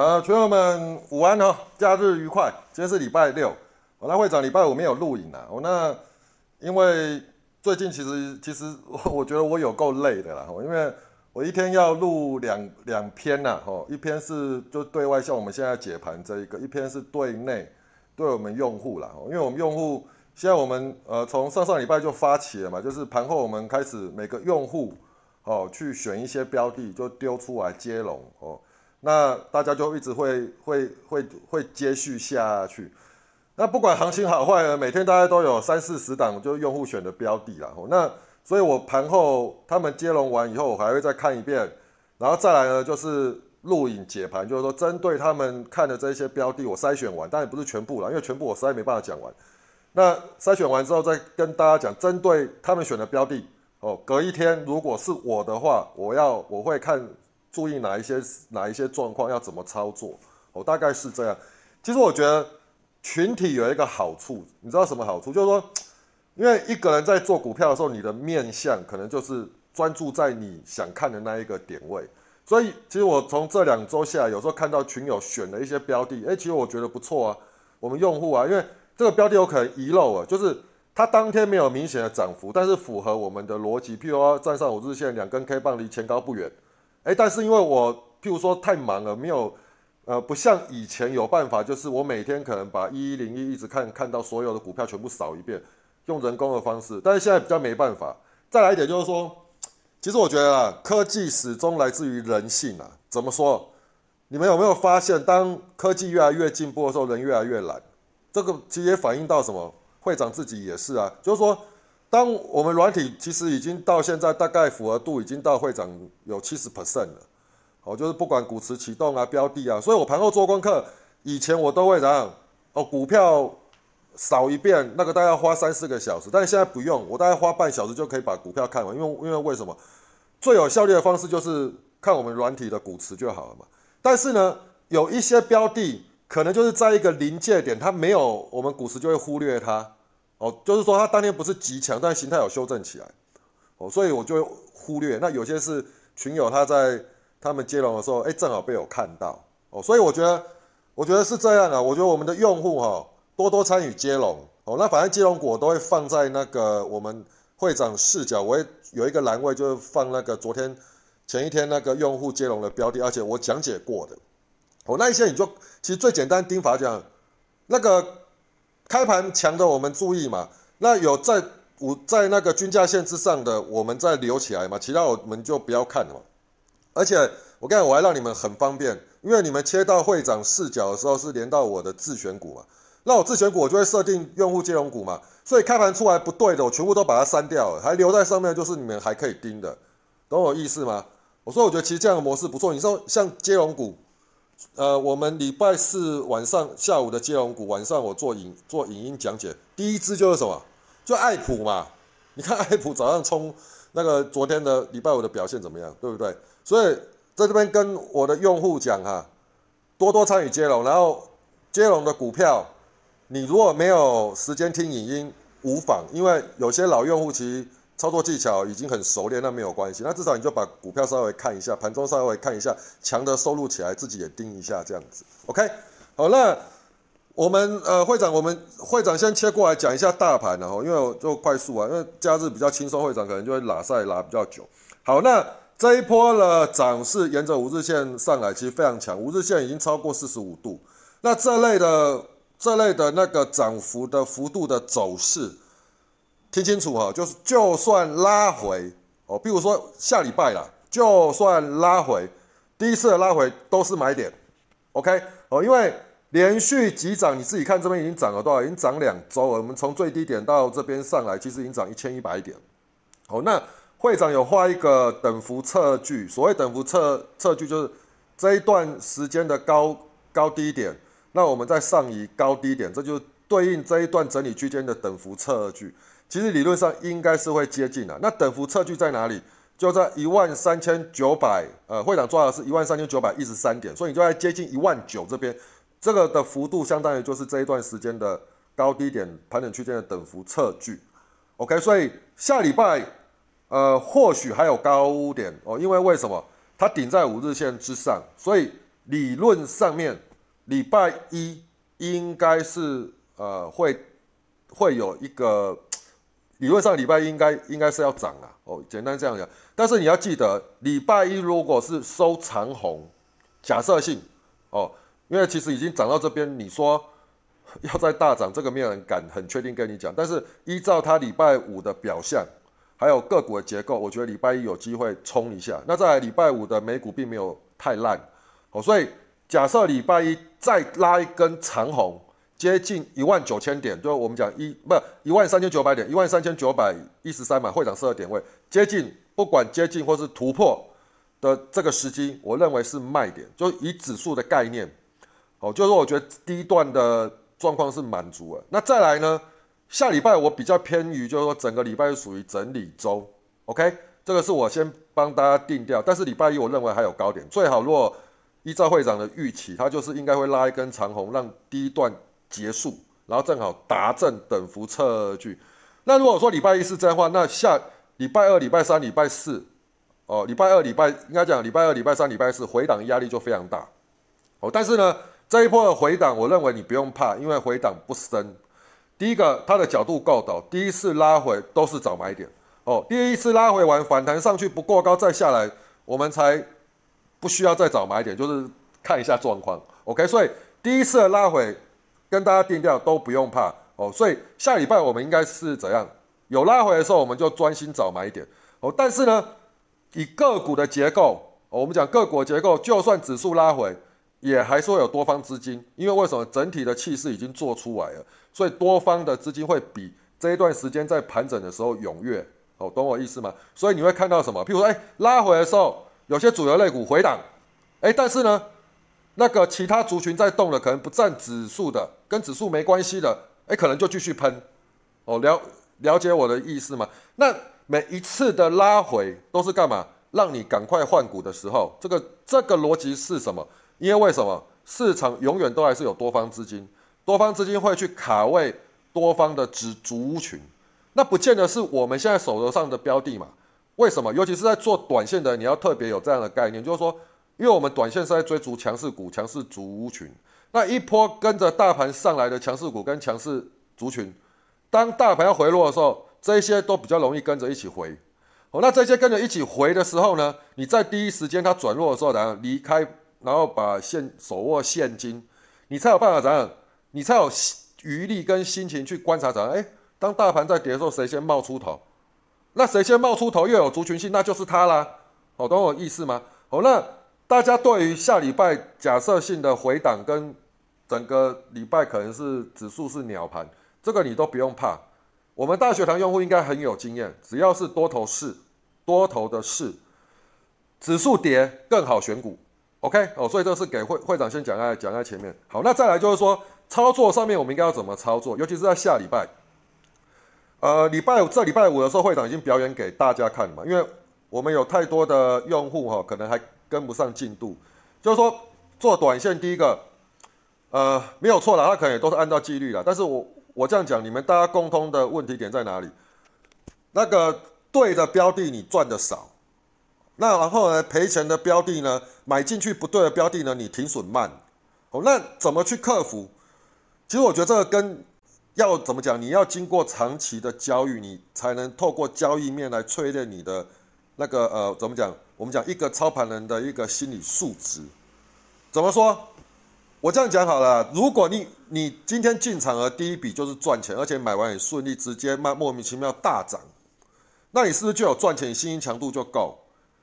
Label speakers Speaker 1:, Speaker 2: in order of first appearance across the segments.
Speaker 1: 呃，群友们午安哦，假日愉快。今天是礼拜六，我那会长礼拜五没有录影啊。我那因为最近其实其实 我觉得我有够累的啦，因为我一天要录两两篇呐，吼，一篇是就对外像我们现在解盘这一个，一篇是对内对我们用户啦，因为我们用户现在我们呃从上上礼拜就发起了嘛，就是盘后我们开始每个用户哦去选一些标的就丢出来接龙哦。那大家就一直会会会会接续下去，那不管行情好坏呢，每天大家都有三四十档就用户选的标的啦。那所以我盘后他们接龙完以后，我还会再看一遍，然后再来呢就是录影解盘，就是说针对他们看的这些标的，我筛选完，但也不是全部了，因为全部我实在没办法讲完。那筛选完之后再跟大家讲，针对他们选的标的，哦，隔一天如果是我的话，我要我会看。注意哪一些哪一些状况要怎么操作，我大概是这样。其实我觉得群体有一个好处，你知道什么好处？就是说，因为一个人在做股票的时候，你的面相可能就是专注在你想看的那一个点位。所以，其实我从这两周下来，有时候看到群友选了一些标的，哎，其实我觉得不错啊。我们用户啊，因为这个标的有可能遗漏啊，就是它当天没有明显的涨幅，但是符合我们的逻辑，譬如说站上五日线，两根 K 棒离前高不远。哎，但是因为我譬如说太忙了，没有，呃，不像以前有办法，就是我每天可能把一一零一一直看看到所有的股票全部扫一遍，用人工的方式。但是现在比较没办法。再来一点就是说，其实我觉得啊，科技始终来自于人性啊。怎么说？你们有没有发现，当科技越来越进步的时候，人越来越懒？这个其实也反映到什么？会长自己也是啊，就是说。当我们软体其实已经到现在大概符合度已经到会长有七十 percent 了，哦，就是不管股池启动啊、标的啊，所以我盘后做功课，以前我都会怎样？哦，股票扫一遍，那个大概花三四个小时，但是现在不用，我大概花半小时就可以把股票看完，因为因为为什么？最有效率的方式就是看我们软体的股池就好了嘛。但是呢，有一些标的可能就是在一个临界点，它没有我们股池就会忽略它。哦，就是说它当天不是极强，但形态有修正起来，哦，所以我就忽略。那有些是群友他在他们接龙的时候，哎，正好被我看到，哦，所以我觉得，我觉得是这样啊。我觉得我们的用户哈，多多参与接龙，哦，那反正接龙股都会放在那个我们会长视角，我会有一个栏位，就是放那个昨天前一天那个用户接龙的标的，而且我讲解过的，哦，那一些你就其实最简单盯法讲那个。开盘强的我们注意嘛，那有在五在那个均价线之上的，我们再留起来嘛，其他我们就不要看了嘛。而且我刚才我还让你们很方便，因为你们切到会长视角的时候是连到我的自选股嘛，那我自选股我就会设定用户接龙股嘛，所以开盘出来不对的，我全部都把它删掉了，还留在上面就是你们还可以盯的，懂我意思吗？我说我觉得其实这样的模式不错，你说像接龙股。呃，我们礼拜四晚上下午的接龙股，晚上我做影做影音讲解。第一支就是什么？就爱普嘛。你看 爱普早上冲那个昨天的礼拜五的表现怎么样，对不对？所以在这边跟我的用户讲哈，多多参与接龙，然后接龙的股票，你如果没有时间听影音，无妨，因为有些老用户其实。操作技巧已经很熟练，那没有关系。那至少你就把股票稍微看一下，盘中稍微看一下，强的收录起来，自己也盯一下，这样子。OK，好，那我们呃会长，我们会长先切过来讲一下大盘，然后因为就快速啊，因为假日比较轻松，会长可能就会拉赛拉比较久。好，那这一波的涨势沿着五日线上来，其实非常强，五日线已经超过四十五度。那这类的这类的那个涨幅的幅度的走势。听清楚哈，就是就算拉回哦，比如说下礼拜啦，就算拉回，第一次的拉回都是买点，OK 哦，因为连续急涨，你自己看这边已经涨了多少？已经涨两周了。我们从最低点到这边上来，其实已经涨一千一百点。哦，那会长有画一个等幅测距，所谓等幅测测距就是这一段时间的高高低点，那我们再上移高低点，这就对应这一段整理区间的等幅测距。其实理论上应该是会接近的。那等幅测距在哪里？就在一万三千九百，呃，会长抓的是一万三千九百一十三点，所以你就在接近一万九这边，这个的幅度相当于就是这一段时间的高低点盘整区间的等幅测距。OK，所以下礼拜，呃，或许还有高点哦，因为为什么？它顶在五日线之上，所以理论上面礼拜一应该是呃会会有一个理论上礼拜一应该应该是要涨啊哦，简单这样讲。但是你要记得，礼拜一如果是收长红，假设性哦，因为其实已经涨到这边，你说要再大涨，这个没有人敢很确定跟你讲。但是依照它礼拜五的表象，还有个股的结构，我觉得礼拜一有机会冲一下。那在礼拜五的美股并没有太烂。哦，所以假设礼拜一再拉一根长红，接近一万九千点，就我们讲一不一万三千九百点，一万三千九百一十三嘛，会长设的点位，接近不管接近或是突破的这个时机，我认为是卖点，就以指数的概念，哦，就是我觉得第一段的状况是满足了。那再来呢，下礼拜我比较偏于就是说整个礼拜是属于整理周，OK，这个是我先帮大家定掉，但是礼拜一我认为还有高点，最好如果。依照会长的预期，他就是应该会拉一根长红，让第一段结束，然后正好达正等幅测距。那如果说礼拜一是这样的话，那下礼拜二、礼拜三、礼拜四，哦，礼拜二、礼拜应该讲礼拜二、礼拜三、礼拜四回档压力就非常大。哦，但是呢，这一波的回档，我认为你不用怕，因为回档不深。第一个，它的角度够陡，第一次拉回都是找买点。哦，第一次拉回完反弹上去不过高再下来，我们才。不需要再找买点，就是看一下状况，OK。所以第一次的拉回跟大家定调都不用怕哦。所以下礼拜我们应该是怎样？有拉回的时候，我们就专心找买点哦。但是呢，以个股的结构，我们讲个股结构，就算指数拉回，也还是会有多方资金，因为为什么？整体的气势已经做出来了，所以多方的资金会比这一段时间在盘整的时候踊跃哦，懂我意思吗？所以你会看到什么？譬如说，哎，拉回的时候。有些主流类股回档，哎，但是呢，那个其他族群在动的，可能不占指数的，跟指数没关系的，哎，可能就继续喷。哦，了了解我的意思吗？那每一次的拉回都是干嘛？让你赶快换股的时候，这个这个逻辑是什么？因为为什么市场永远都还是有多方资金，多方资金会去卡位多方的指族群，那不见得是我们现在手头上的标的嘛。为什么？尤其是在做短线的，你要特别有这样的概念，就是说，因为我们短线是在追逐强势股、强势族群，那一波跟着大盘上来的强势股跟强势族群，当大盘要回落的时候，这些都比较容易跟着一起回。哦，那这些跟着一起回的时候呢，你在第一时间它转弱的时候，然后离开，然后把现手握现金，你才有办法怎样？你才有余力跟心情去观察怎样？哎，当大盘在跌的时候，谁先冒出头？那谁先冒出头又有族群性，那就是他啦。哦，懂我意思吗？好，那大家对于下礼拜假设性的回档跟整个礼拜可能是指数是鸟盘，这个你都不用怕。我们大学堂用户应该很有经验，只要是多头市，多头的市，指数跌更好选股。OK，哦，所以这是给会会长先讲在讲在前面。好，那再来就是说操作上面我们应该要怎么操作，尤其是在下礼拜。呃，礼拜五这礼拜五的时候，会长已经表演给大家看了嘛，因为我们有太多的用户哈，可能还跟不上进度。就是说做短线，第一个，呃，没有错了，他可能也都是按照纪律了。但是我我这样讲，你们大家共通的问题点在哪里？那个对的标的你赚的少，那然后呢赔钱的标的呢，买进去不对的标的呢，你停损慢。哦，那怎么去克服？其实我觉得这个跟要怎么讲？你要经过长期的交易，你才能透过交易面来淬炼你的那个呃，怎么讲？我们讲一个操盘人的一个心理素质。怎么说？我这样讲好了。如果你你今天进场的第一笔就是赚钱，而且买完很顺利，直接卖莫名其妙大涨，那你是不是就有赚钱？信心强度就够。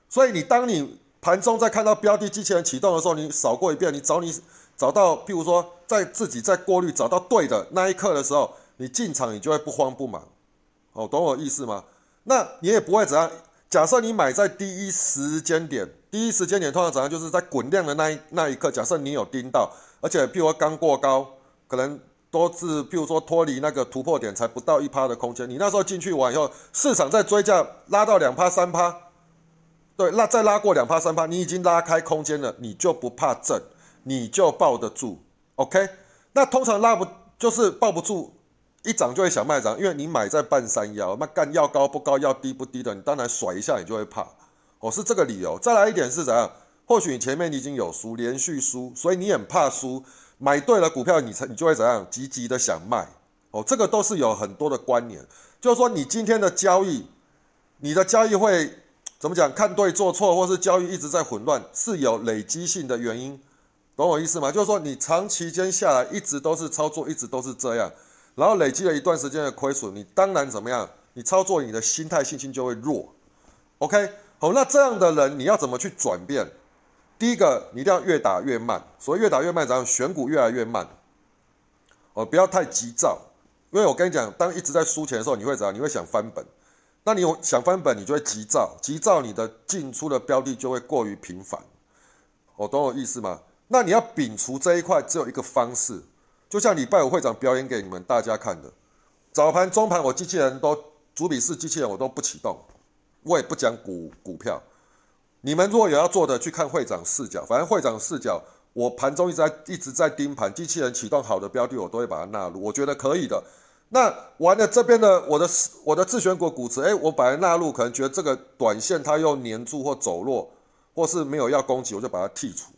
Speaker 1: 所以你当你盘中在看到标的机器人启动的时候，你扫过一遍，你找你。找到，譬如说，在自己在过滤找到对的那一刻的时候，你进场你就会不慌不忙，哦，懂我意思吗？那你也不会怎样。假设你买在第一时间点，第一时间点通常怎样？就是在滚量的那一那一刻。假设你有盯到，而且譬如说刚过高，可能都是譬如说脱离那个突破点才不到一趴的空间，你那时候进去完以后，市场在追价拉到两趴三趴，对，那再拉过两趴三趴，你已经拉开空间了，你就不怕震。你就抱得住，OK？那通常拉不就是抱不住，一涨就会想卖涨，因为你买在半山腰，那干要高不高，要低不低的，你当然甩一下你就会怕，哦，是这个理由。再来一点是怎样？或许你前面你已经有输，连续输，所以你很怕输。买对了股票，你才你就会怎样，积极的想卖。哦，这个都是有很多的关联，就是说你今天的交易，你的交易会怎么讲？看对做错，或是交易一直在混乱，是有累积性的原因，懂我意思吗？就是说你长期间下来一直都是操作，一直都是这样，然后累积了一段时间的亏损，你当然怎么样？你操作你的心态信心就会弱。OK，好，那这样的人你要怎么去转变？第一个，你一定要越打越慢，所以越打越慢，怎样？选股越来越慢，哦，不要太急躁。因为我跟你讲，当一直在输钱的时候，你会怎样？你会想翻本。那你有想翻本，你就会急躁，急躁你的进出的标的就会过于频繁。我懂我意思吗？那你要摒除这一块，只有一个方式，就像礼拜五会长表演给你们大家看的，早盘、中盘我机器人都主笔式机器人我都不启动，我也不讲股股票。你们如果有要做的，去看会长视角，反正会长视角。我盘中一直在一直在盯盘，机器人启动好的标的，我都会把它纳入，我觉得可以的。那完了这边的我的我的自选股股池，哎，我把它纳入，可能觉得这个短线它又粘住或走弱，或是没有要攻击，我就把它剔除。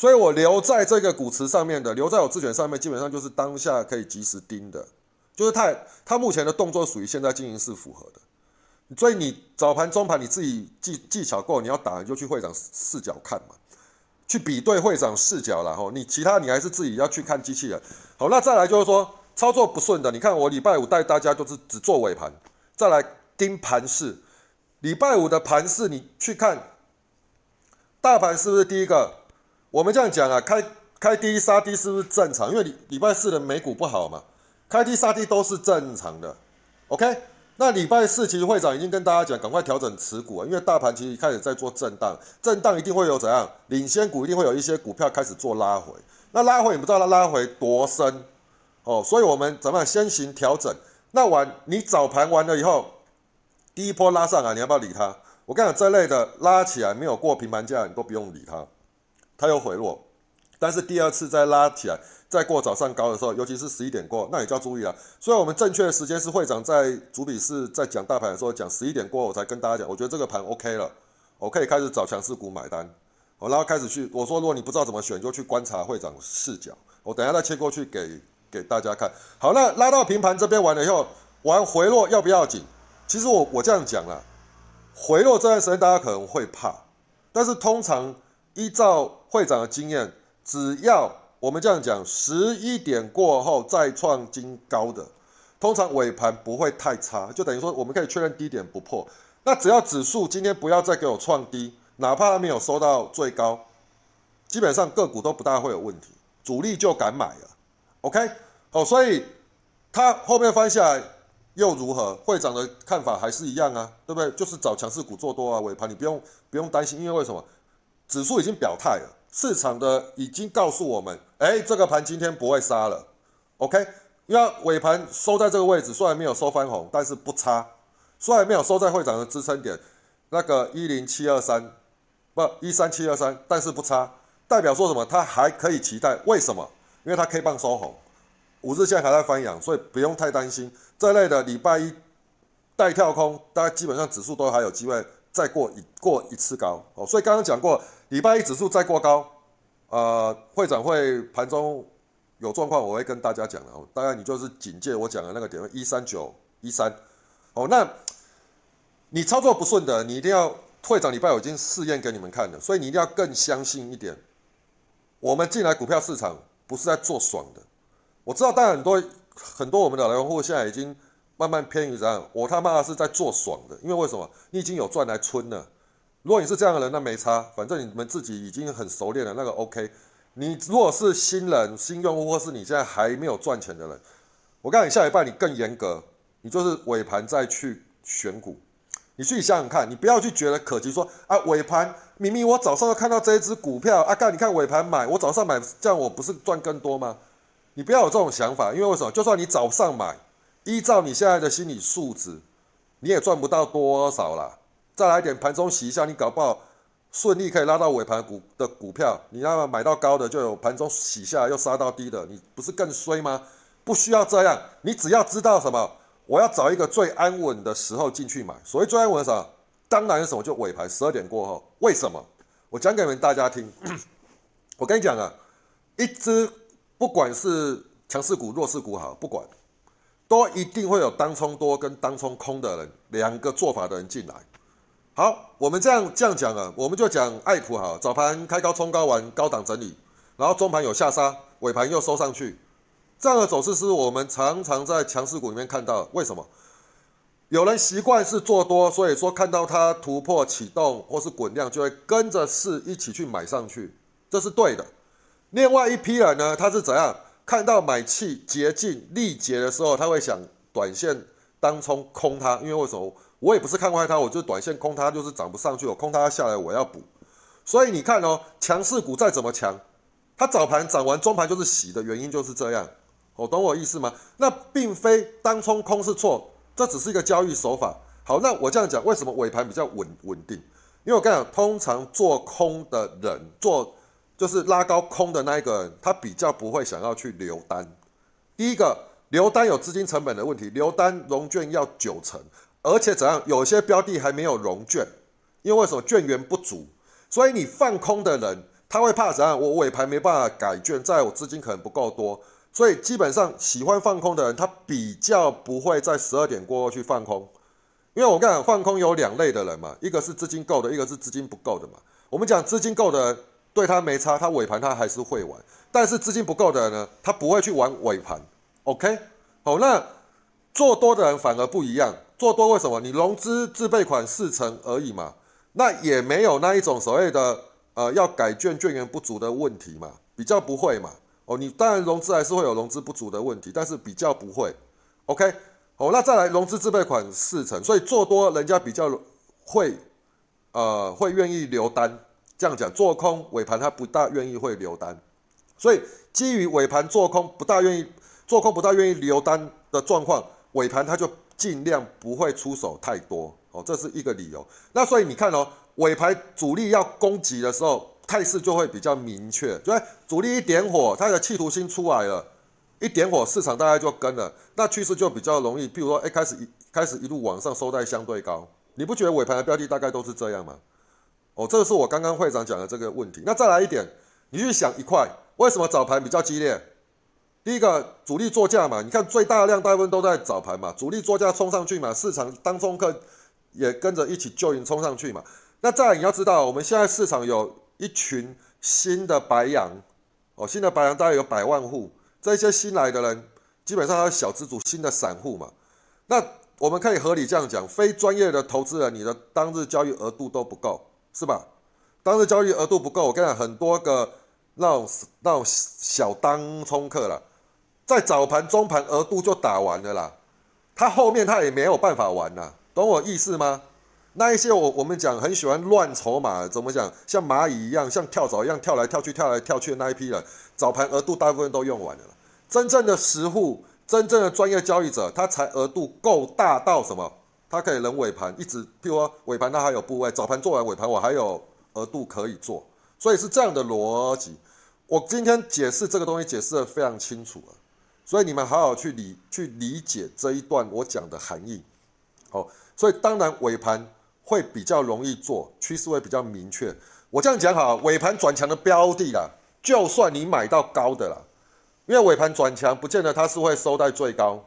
Speaker 1: 所以我留在这个股池上面的，留在我自选上面，基本上就是当下可以及时盯的，就是它它目前的动作属于现在经营是符合的。所以你早盘中盘你自己技技巧够，你要打你就去会长视角看嘛。去比对会长视角了后，你其他你还是自己要去看机器人。好，那再来就是说操作不顺的，你看我礼拜五带大家就是只做尾盘，再来盯盘势。礼拜五的盘势你去看，大盘是不是第一个？我们这样讲啊，开开低杀低是不是正常？因为礼礼拜四的美股不好嘛，开低杀低都是正常的。OK。那礼拜四其实会长已经跟大家讲，赶快调整持股啊，因为大盘其实开始在做震荡，震荡一定会有怎样，领先股一定会有一些股票开始做拉回，那拉回你不知道它拉回多深哦，所以我们怎么样先行调整？那晚你早盘完了以后，第一波拉上来，你要不要理它？我跟你讲，这类的拉起来没有过平盘价，你都不用理它，它又回落，但是第二次再拉起来。再过早上高的时候，尤其是十一点过，那也就要注意了。所以，我们正确的时间是会长在主笔是在讲大盘的时候讲十一点过，我才跟大家讲，我觉得这个盘 OK 了，我可以开始找强势股买单。我然后开始去，我说如果你不知道怎么选，就去观察会长视角。我等下再切过去给给大家看。好，那拉到平盘这边完了以后，玩回落要不要紧？其实我我这样讲了，回落这段时间大家可能会怕，但是通常依照会长的经验，只要我们这样讲，十一点过后再创新高的，通常尾盘不会太差，就等于说我们可以确认低点不破。那只要指数今天不要再给我创低，哪怕它没有收到最高，基本上个股都不大会有问题，主力就敢买了。OK，哦，所以它后面翻下来又如何？会长的看法还是一样啊，对不对？就是找强势股做多啊，尾盘你不用不用担心，因为为什么？指数已经表态了。市场的已经告诉我们，哎，这个盘今天不会杀了，OK？因为尾盘收在这个位置，虽然没有收翻红，但是不差，虽然没有收在会长的支撑点，那个一零七二三，不一三七二三，但是不差，代表说什么？它还可以期待，为什么？因为它 K 棒收红，五日线还在翻阳，所以不用太担心这类的礼拜一带跳空，大家基本上指数都还有机会再过一过一次高哦。所以刚刚讲过。礼拜一指数再过高，呃，会长会盘中有状况，我会跟大家讲的哦。大概你就是警戒我讲的那个点位一三九一三。哦，那你操作不顺的，你一定要会长礼拜我已经试验给你们看了，所以你一定要更相信一点。我们进来股票市场不是在做爽的。我知道，当然很多很多我们的来户现在已经慢慢偏于这样，我他妈是在做爽的，因为为什么？你已经有赚来春了。如果你是这样的人，那没差，反正你们自己已经很熟练了，那个 OK。你如果是新人、新用户，或是你现在还没有赚钱的人，我告诉你，下一半你更严格，你就是尾盘再去选股。你去想想看，你不要去觉得可惜，说啊尾盘明明我早上看到这一只股票，啊干你看尾盘买，我早上买这样我不是赚更多吗？你不要有这种想法，因为为什么？就算你早上买，依照你现在的心理素质，你也赚不到多少啦。再来点盘中洗一下，你搞不好顺利可以拉到尾盘股的股票。你那么买到高的，就有盘中洗下来又杀到低的，你不是更衰吗？不需要这样，你只要知道什么，我要找一个最安稳的时候进去买。所谓最安稳的什么？当然什么就尾盘十二点过后。为什么？我讲给你们大家听。我跟你讲啊，一只不管是强势股、弱势股好，不管，都一定会有当冲多跟当冲空的人两个做法的人进来。好，我们这样这样讲啊，我们就讲爱普好，早盘开高冲高完高档整理，然后中盘有下杀，尾盘又收上去，这样的走势是我们常常在强势股里面看到。为什么？有人习惯是做多，所以说看到它突破启动或是滚量，就会跟着势一起去买上去，这是对的。另外一批人呢，他是怎样？看到买气竭尽力竭的时候，他会想短线当冲空它，因为为什么？我也不是看坏它，我就短线空它，就是涨不上去，我空它下来，我要补。所以你看哦，强势股再怎么强，它早盘涨完中盘就是洗的原因就是这样，哦，懂我意思吗？那并非当冲空是错，这只是一个交易手法。好，那我这样讲，为什么尾盘比较稳稳定？因为我跟你讲，通常做空的人，做就是拉高空的那一个人，他比较不会想要去留单。第一个，留单有资金成本的问题，留单融券要九成。而且怎样？有些标的还没有融券，因为什么券源不足？所以你放空的人，他会怕怎样？我尾盘没办法改券，在我资金可能不够多，所以基本上喜欢放空的人，他比较不会在十二点过后去放空。因为我讲放空有两类的人嘛，一个是资金够的，一个是资金不够的嘛。我们讲资金够的人，对他没差，他尾盘他还是会玩。但是资金不够的人呢，他不会去玩尾盘。OK，好，那做多的人反而不一样。做多为什么？你融资自备款四成而已嘛，那也没有那一种所谓的呃要改券券源不足的问题嘛，比较不会嘛。哦，你当然融资还是会有融资不足的问题，但是比较不会。OK，哦，那再来融资自备款四成，所以做多人家比较会呃会愿意留单。这样讲，做空尾盘他不大愿意会留单，所以基于尾盘做空不大愿意做空不大愿意留单的状况，尾盘他就。尽量不会出手太多哦，这是一个理由。那所以你看哦，尾盘主力要攻击的时候，态势就会比较明确。就主力一点火，它的企图心出来了，一点火，市场大概就跟了，那趋势就比较容易。譬如说，哎，开始一开始一路往上收在相对高，你不觉得尾盘的标的大概都是这样吗？哦，这个是我刚刚会长讲的这个问题。那再来一点，你去想一块，为什么早盘比较激烈？第一个主力做价嘛，你看最大量大部分都在早盘嘛，主力做价冲上去嘛，市场当中客也跟着一起就营冲上去嘛。那再你要知道，我们现在市场有一群新的白羊哦，新的白羊大概有百万户，这些新来的人基本上他是小资主、新的散户嘛。那我们可以合理这样讲，非专业的投资人，你的当日交易额度都不够，是吧？当日交易额度不够，我跟你讲，很多个那种那种小当冲客了。在早盘、中盘额度就打完了啦，他后面他也没有办法玩啦，懂我意思吗？那一些我我们讲很喜欢乱筹码，怎么讲？像蚂蚁一样，像跳蚤一样跳来跳去、跳来跳去的那一批人，早盘额度大部分都用完了。真正的实户、真正的专业交易者，他才额度够大到什么？他可以忍尾盘一直，譬如说尾盘他还有部位，早盘做完尾盘我还有额度可以做，所以是这样的逻辑。我今天解释这个东西解释的非常清楚了。所以你们好好去理去理解这一段我讲的含义，好，所以当然尾盘会比较容易做，趋势会比较明确。我这样讲好，尾盘转强的标的啦，就算你买到高的啦，因为尾盘转强不见得它是会收在最高，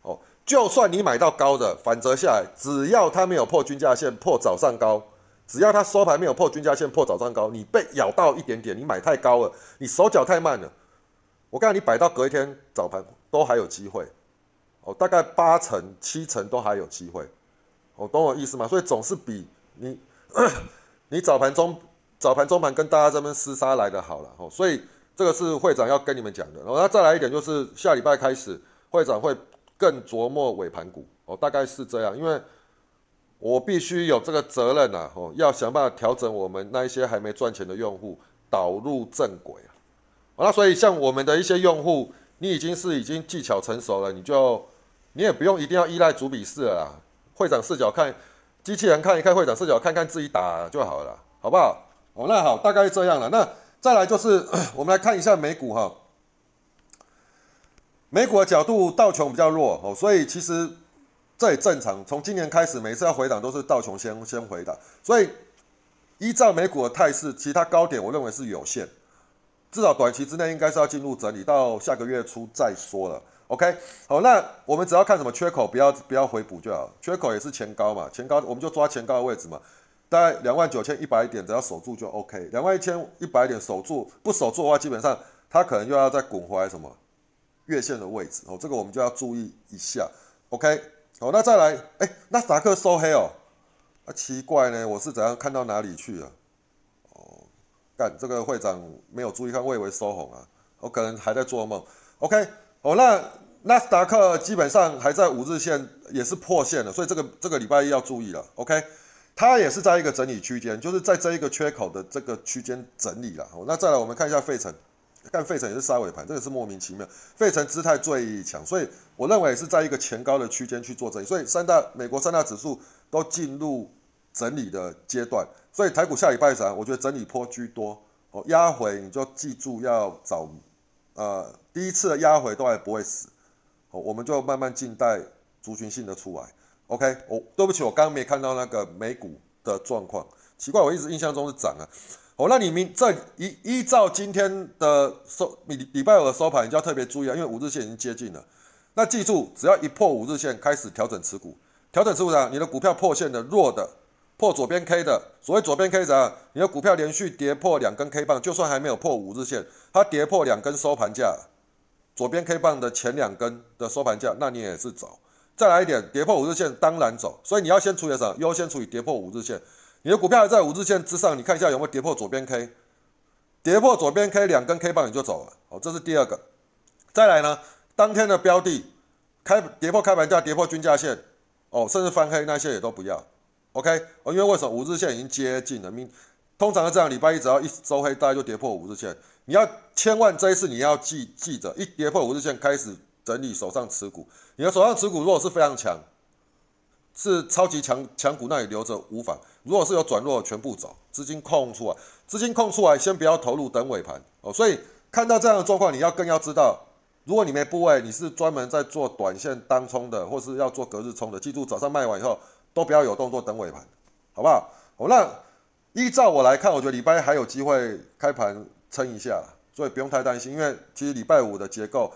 Speaker 1: 哦，就算你买到高的，反折下来，只要它没有破均价线破早上高，只要它收盘没有破均价线破早上高，你被咬到一点点，你买太高了，你手脚太慢了。我告诉你，摆到隔一天早盘都还有机会，哦，大概八成七成都还有机会，哦，懂我意思吗？所以总是比你 你早盘中早盘中盘跟大家这边厮杀来的好了，哦，所以这个是会长要跟你们讲的。然后再来一点，就是下礼拜开始会长会更琢磨尾盘股，哦，大概是这样，因为我必须有这个责任呐，哦，要想办法调整我们那一些还没赚钱的用户导入正轨啊。那所以像我们的一些用户，你已经是已经技巧成熟了，你就你也不用一定要依赖主笔式了啦，会长视角看机器人看一看，会长视角看看自己打就好了，好不好？哦，那好，大概这样了。那再来就是 我们来看一下美股哈，美股的角度道琼比较弱哦，所以其实这也正常。从今年开始，每次要回档都是道琼先先回档，所以。依照美股的态势，其他高点我认为是有限，至少短期之内应该是要进入整理，到下个月初再说了。OK，好，那我们只要看什么缺口，不要不要回补就好。缺口也是前高嘛，前高我们就抓前高的位置嘛，大概两万九千一百点，只要守住就 OK。两万一千一百点守住，不守住的话，基本上它可能又要再滚回来什么月线的位置哦，这个我们就要注意一下。OK，好，那再来，哎，纳斯达克收黑哦，啊，奇怪呢，我是怎样看到哪里去了？哦，干，这个会长没有注意看，我以为收红啊，我可能还在做梦。OK，哦，那。纳斯达克基本上还在五日线，也是破线了，所以这个这个礼拜一要注意了。OK，它也是在一个整理区间，就是在这一个缺口的这个区间整理了。那再来我们看一下费城，看费城也是杀尾盘，这个是莫名其妙。费城姿态最强，所以我认为是在一个前高的区间去做整理，所以三大美国三大指数都进入整理的阶段，所以台股下礼拜三我觉得整理坡居多哦，压回你就记住要找呃第一次的压回都还不会死。我们就慢慢静待族群性的出来，OK？我对不起，我刚刚没看到那个美股的状况，奇怪，我一直印象中是涨啊。哦，那你明这依依照今天的收礼礼拜五的收盘，你就要特别注意啊，因为五日线已经接近了。那记住，只要一破五日线，开始调整持股，调整持股啥？你的股票破线的弱的，破左边 K 的，所谓左边 K 啥？你的股票连续跌破两根 K 棒，就算还没有破五日线，它跌破两根收盘价。左边 K 棒的前两根的收盘价，那你也是走。再来一点，跌破五日线当然走。所以你要先处理什么？优先处理跌破五日线。你的股票还在五日线之上，你看一下有没有跌破左边 K。跌破左边 K 两根 K 棒你就走了。好，这是第二个。再来呢，当天的标的开跌破开盘价，跌破均价线，哦，甚至翻黑那些也都不要。OK，哦，因为为什么五日线已经接近了？明通常是这样，礼拜一只要一周黑，大概就跌破五日线。你要千万这一次你要记记着，一跌破五日线开始整理手上持股。你的手上持股如果是非常强，是超级强强股，那你留着无妨。如果是有转弱，全部走，资金空出来，资金空出来，先不要投入，等尾盘哦。所以看到这样的状况，你要更要知道，如果你没部位，你是专门在做短线当冲的，或是要做隔日冲的，记住早上卖完以后都不要有动作，等尾盘，好不好？哦，那依照我来看，我觉得礼拜还有机会开盘。撑一下，所以不用太担心，因为其实礼拜五的结构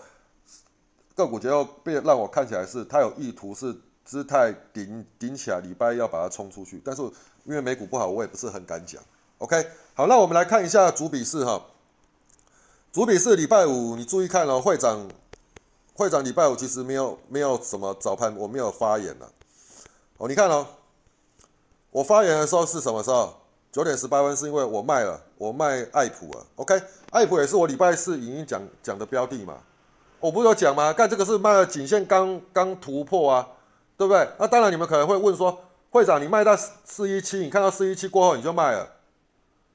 Speaker 1: 个股结构被让我看起来是它有意图是姿态顶顶起来，礼拜要把它冲出去。但是因为美股不好，我也不是很敢讲。OK，好，那我们来看一下主笔式哈，主笔是礼拜五你注意看哦，会长会长礼拜五其实没有没有什么早盘我没有发言了哦，你看哦，我发言的时候是什么时候？九点十八分是因为我卖了，我卖爱普啊，OK，爱普也是我礼拜四已经讲讲的标的嘛，我不是有讲吗？干这个是卖了颈线刚刚突破啊，对不对？那当然你们可能会问说，会长你卖到四一七，你看到四一七过后你就卖了，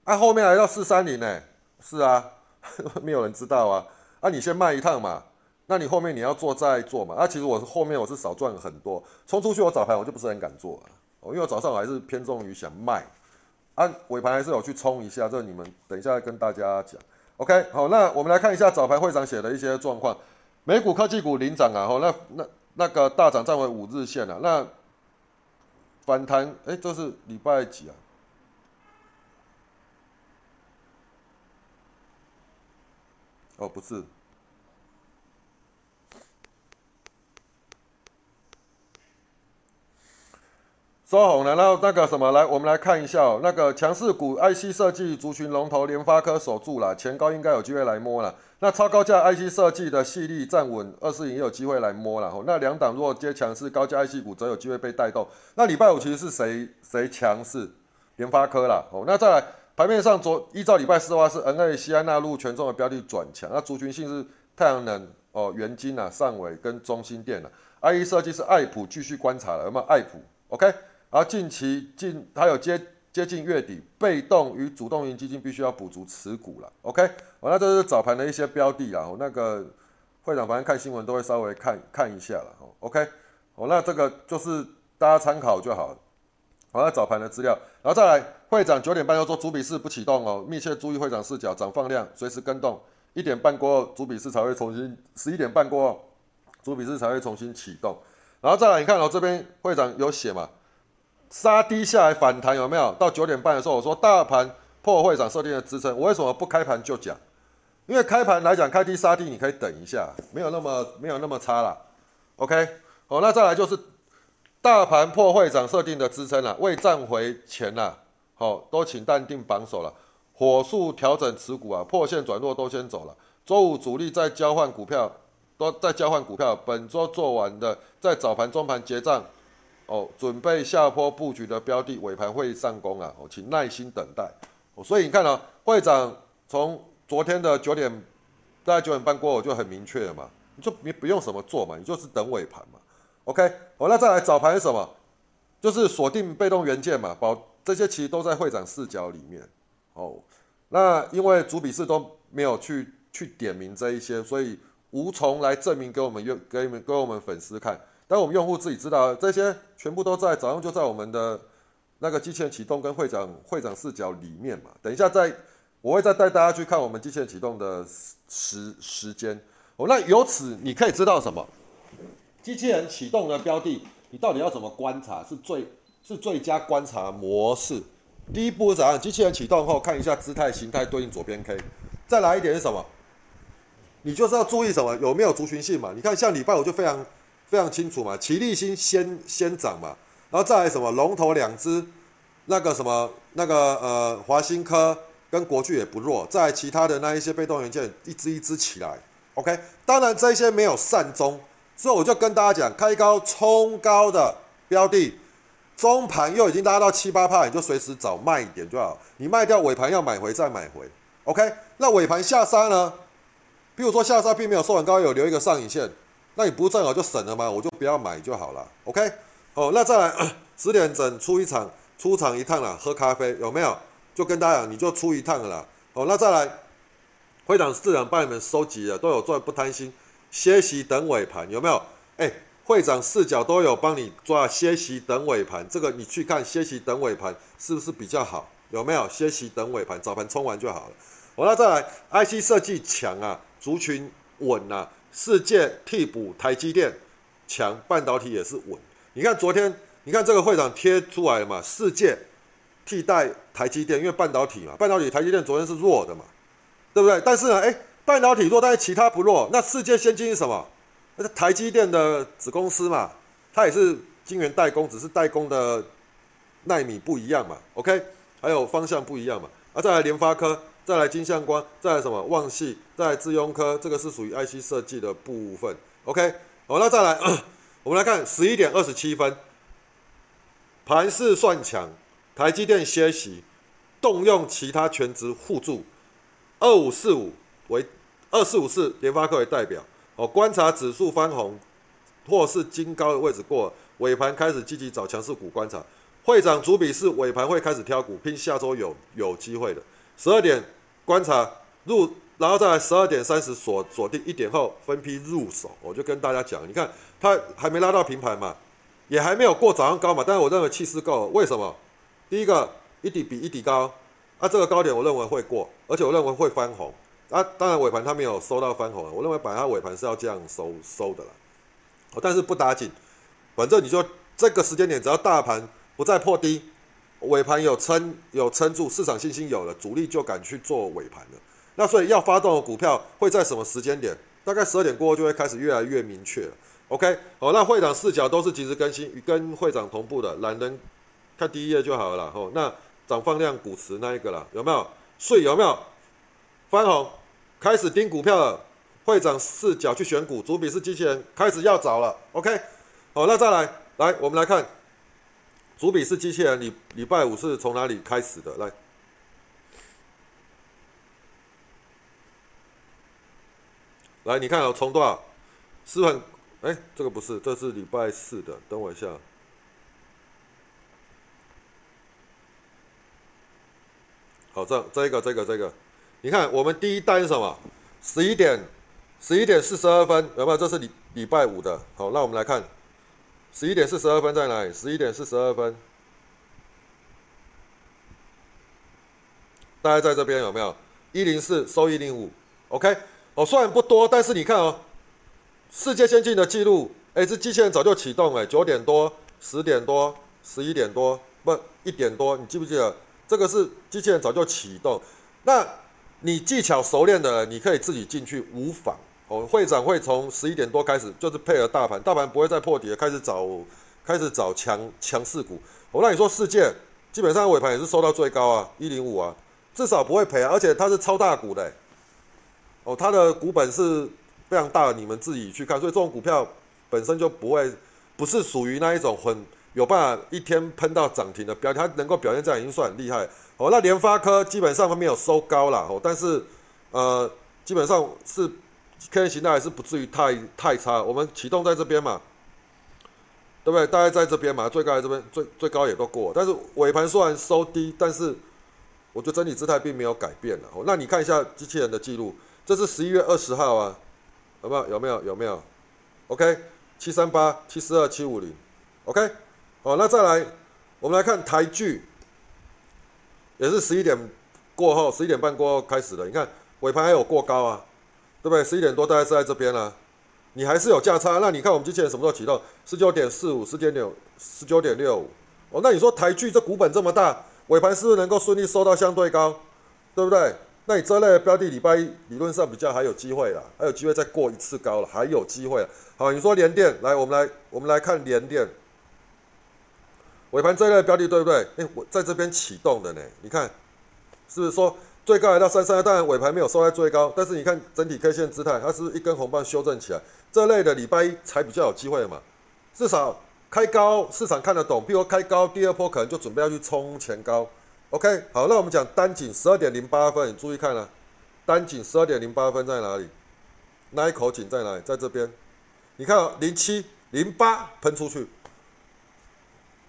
Speaker 1: 啊后面来到四三零呢？是啊，没有人知道啊，啊你先卖一趟嘛，那你后面你要做再做嘛，啊其实我是后面我是少赚很多，冲出去我早盘我就不是很敢做了，哦因为我早上我还是偏重于想卖。按尾盘还是有去冲一下，这你们等一下跟大家讲。OK，好，那我们来看一下早盘会长写的一些状况。美股科技股领涨啊，吼，那那那个大涨站回五日线了，那反弹，哎，这是礼拜几啊？哦，不是。收红了，然后那个什么来，我们来看一下哦，那个强势股 IC 设计族群龙头联发科守住了，前高应该有机会来摸了。那超高价 IC 设计的细粒站稳，二四零也有机会来摸了。那两档如果接强势高价 IC 股，则有机会被带动。那礼拜五其实是谁谁强势？联发科啦。哦，那再来盘面上昨依照礼拜四的话是 NA 西安纳入权重的标的转强，那族群性是太阳能哦，元晶啊、上尾跟中心电了。IC 设计是爱普继续观察了，有没有爱普？OK。然后近期近还有接接近月底，被动与主动型基金必须要补足持股了。OK，好，那这是早盘的一些标的啦。那个会长反正看新闻都会稍微看看一下了。OK，好，那这个就是大家参考就好了。好，那早盘的资料，然后再来会长九点半要做主笔式不启动哦，密切注意会长视角，涨放量随时跟动。一点半过后主笔式才会重新，十一点半过后主笔式才会重新启动。然后再来你看哦，这边会长有写嘛？杀低下来反弹有没有？到九点半的时候，我说大盘破会长设定的支撑，我为什么不开盘就讲？因为开盘来讲，开低杀低，你可以等一下，没有那么没有那么差了。OK，好，那再来就是大盘破会长设定的支撑了，未站回前了，好，都请淡定榜首了，火速调整持股啊，破线转弱都先走了。周五主力在交换股票，都在交换股票，本周做完的，在早盘中盘结账，哦，准备下坡布局的标的，尾盘会上攻啊，哦，请耐心等待。哦，所以你看啊，会长从昨天的九点，大概九点半过后就很明确了嘛，你就你不用什么做嘛，你就是等尾盘嘛。OK，好，那再来早盘是什么？就是锁定被动元件嘛，保这些其实都在会长视角里面。哦，那因为主笔试都没有去去点名这一些，所以无从来证明给我们用给你们给我们粉丝看。但我们用户自己知道，这些全部都在早上就在我们的那个机器人启动跟会长会长视角里面嘛。等一下再。我会再带大家去看我们机器人启动的时时间哦。那由此你可以知道什么？机器人启动的标的，你到底要怎么观察是最是最佳观察模式？第一步是怎样？机器人启动后看一下姿态形态对应左边 K。再来一点是什么？你就是要注意什么？有没有族群性嘛？你看像礼拜五就非常非常清楚嘛，齐力新先先涨嘛，然后再来什么龙头两只，那个什么那个呃华新科。跟国巨也不弱，在其他的那一些被动元件一支一支起来，OK，当然这些没有善终，所以我就跟大家讲，开高冲高的标的，中盘又已经拉到七八帕，你就随时找卖点就好，你卖掉尾盘要买回再买回，OK，那尾盘下杀呢？比如说下杀并没有收很高，有留一个上影线，那你不正好就省了吗？我就不要买就好了，OK，哦，那再来 十点整出一场，出场一趟了，喝咖啡有没有？就跟大家讲，你就出一趟了。哦，那再来，会长市长帮你们收集了都有做，不贪心，歇息等尾盘有没有？哎，会长视角都有帮你抓歇息等尾盘，这个你去看歇息等尾盘是不是比较好？有没有歇息等尾盘？早盘冲完就好了。我那再来，IC 设计强啊，族群稳啊，世界替补台积电强，半导体也是稳。你看昨天，你看这个会长贴出来嘛？世界。替代台积电，因为半导体嘛，半导体台积电昨天是弱的嘛，对不对？但是呢，哎，半导体弱，但是其他不弱。那世界先进是什么？那是台积电的子公司嘛，它也是晶圆代工，只是代工的纳米不一样嘛。OK，还有方向不一样嘛。啊，再来联发科，再来金相光，再来什么旺系，再来智庸科，这个是属于 IC 设计的部分。OK，好，那再来，我们来看十一点二十七分，盘势算强。台积电歇息，动用其他全职互助，二五四五为二四五四联发科为代表，哦，观察指数翻红或是金高的位置过，尾盘开始积极找强势股观察。会长主笔是尾盘会开始挑股，拼下周有有机会的。十二点观察入，然后再十二点三十锁锁定一点后分批入手。我就跟大家讲，你看它还没拉到平盘嘛，也还没有过早上高嘛，但是我认为气势够，为什么？第一个一底比一底高，啊，这个高点我认为会过，而且我认为会翻红，啊，当然尾盘它没有收到翻红，我认为把它尾盘是要这样收收的了，但是不打紧，反正你说这个时间点只要大盘不再破低，尾盘有撑有撑住，市场信心有了，主力就敢去做尾盘了。那所以要发动的股票会在什么时间点？大概十二点过后就会开始越来越明确了。OK，好，那会长视角都是及时更新，跟会长同步的，懒人。看第一页就好了吼，那涨放量股池那一个了，有没有？税有没有？翻红，开始盯股票了。会长视角去选股，主笔是机器人，开始要找了。OK，好，那再来，来我们来看，主笔是机器人，礼礼拜五是从哪里开始的？来，来你看哦，从多少？是很，哎，这个不是，这是礼拜四的，等我一下。好，这这一个这个这个，你看我们第一单是什么？十一点，十一点四十二分，有没有？这是礼礼拜五的。好，那我们来看，十一点四十二分在哪里？十一点四十二分，大概在这边有没有？一零四收一零五，OK。哦，虽然不多，但是你看哦，世界先进的记录，哎，这机器人早就启动哎，九点多、十点多、十一点多不一点多，你记不记得这个是机器人早就启动？那你技巧熟练的，你可以自己进去无妨。哦，会长会从十一点多开始，就是配合大盘，大盘不会再破底了，开始找开始找强强势股。我那你说世界基本上尾盘也是收到最高啊，一零五啊，至少不会赔啊，而且它是超大股的，哦，它的股本是非常大，你们自己去看。所以这种股票本身就不会不是属于那一种很有办法一天喷到涨停的表，它能够表现这样已经算很厉害。哦，那联发科基本上没有收高了，哦，但是呃，基本上是。K 线形态还是不至于太太差，我们启动在这边嘛，对不对？大概在这边嘛，最高在这边，最最高也都过。但是尾盘虽然收低，但是我觉得整体姿态并没有改变了。那你看一下机器人的记录，这是十一月二十号啊，有没有？有没有？有没有？OK，七三八七四二七五零，OK，好，那再来，我们来看台剧，也是十一点过后，十一点半过后开始的。你看尾盘还有过高啊。对不对？十一点多大概是在这边了，你还是有价差。那你看我们之前什么时候启动？十九点四五，十九点十九点六五。哦，那你说台剧这股本这么大，尾盘是不是能够顺利收到相对高？对不对？那你这类标的礼拜一理论上比较还有机会了，还有机会再过一次高了，还有机会。好，你说联电，来，我们来我们来看联电尾盘这类标的对不对？哎，我在这边启动的呢，你看是不是说？最高来到三三二，当然尾盘没有收在最高，但是你看整体 K 线姿态，它是一根红棒修正起来，这类的礼拜一才比较有机会嘛。至少开高，市场看得懂，比如开高，第二波可能就准备要去冲前高。OK，好，那我们讲单井十二点零八分，你注意看了，单井十二点零八分在哪里？那一口井在哪里？在这边。你看零七零八喷出去，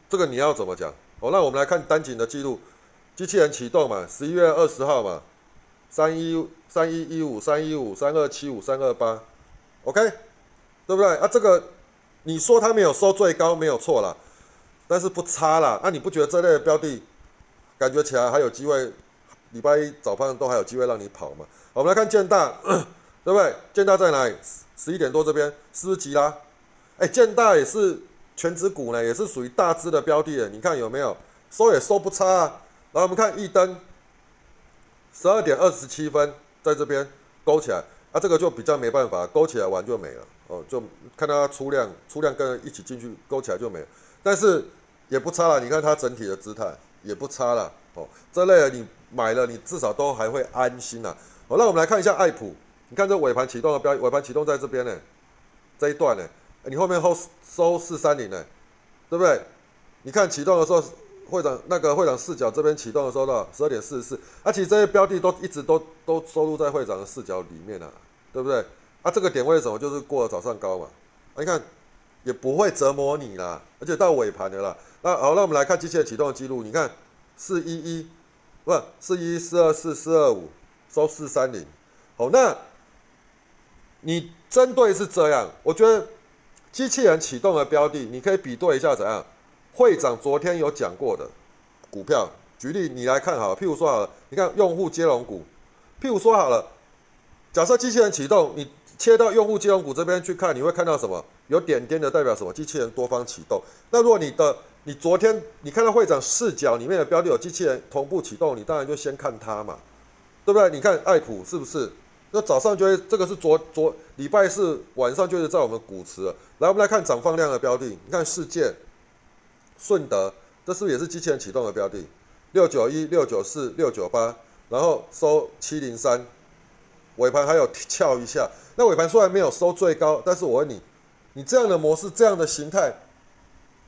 Speaker 1: 这个你要怎么讲？好，那我们来看单井的记录。机器人启动嘛，十一月二十号嘛，三一三一一五三一五三二七五三二八，OK，对不对？啊，这个你说它没有收最高没有错啦，但是不差啦。那你不觉得这类的标的感觉起来还有机会？礼拜一早盘都还有机会让你跑嘛？我们来看建大，对不对？建大在哪里？十一点多这边是不是急啦？哎，建大也是全指股呢，也是属于大只的标的，你看有没有收也收不差啊？来，我们看一灯，十二点二十七分，在这边勾起来，啊，这个就比较没办法，勾起来完就没了，哦，就看它出量，出量跟一起进去勾起来就没了，但是也不差了，你看它整体的姿态也不差了，哦，这类的你买了，你至少都还会安心呐。好，那我们来看一下爱普，你看这尾盘启动的标，尾盘启动在这边呢，这一段呢，你后面后收四三零呢，对不对？你看启动的时候。会长那个会长视角这边启动的时候呢，十二点四十四，而且这些标的都一直都都收录在会长的视角里面了，对不对？啊，这个点位什么？就是过了早上高嘛，啊，你看也不会折磨你啦，而且到尾盘的啦。那好，那我们来看机器人启动记录，你看四一一，不是四一四二四四二五收四三零，好，那你针对是这样，我觉得机器人启动的标的，你可以比对一下怎样？会长昨天有讲过的股票，举例你来看好，譬如说好了，你看用户接龙股，譬如说好了，假设机器人启动，你切到用户接龙股这边去看，你会看到什么？有点点的代表什么？机器人多方启动。那如果你的你昨天你看到会长视角里面的标的有机器人同步启动，你当然就先看它嘛，对不对？你看爱普是不是？那早上就会这个是昨昨礼拜四晚上就是在我们股池了。来，我们来看涨放量的标的，你看世界。顺德，这是不是也是机器人启动的标的？六九一、六九四、六九八，然后收七零三，尾盘还有翘一下。那尾盘虽然没有收最高，但是我问你，你这样的模式、这样的形态，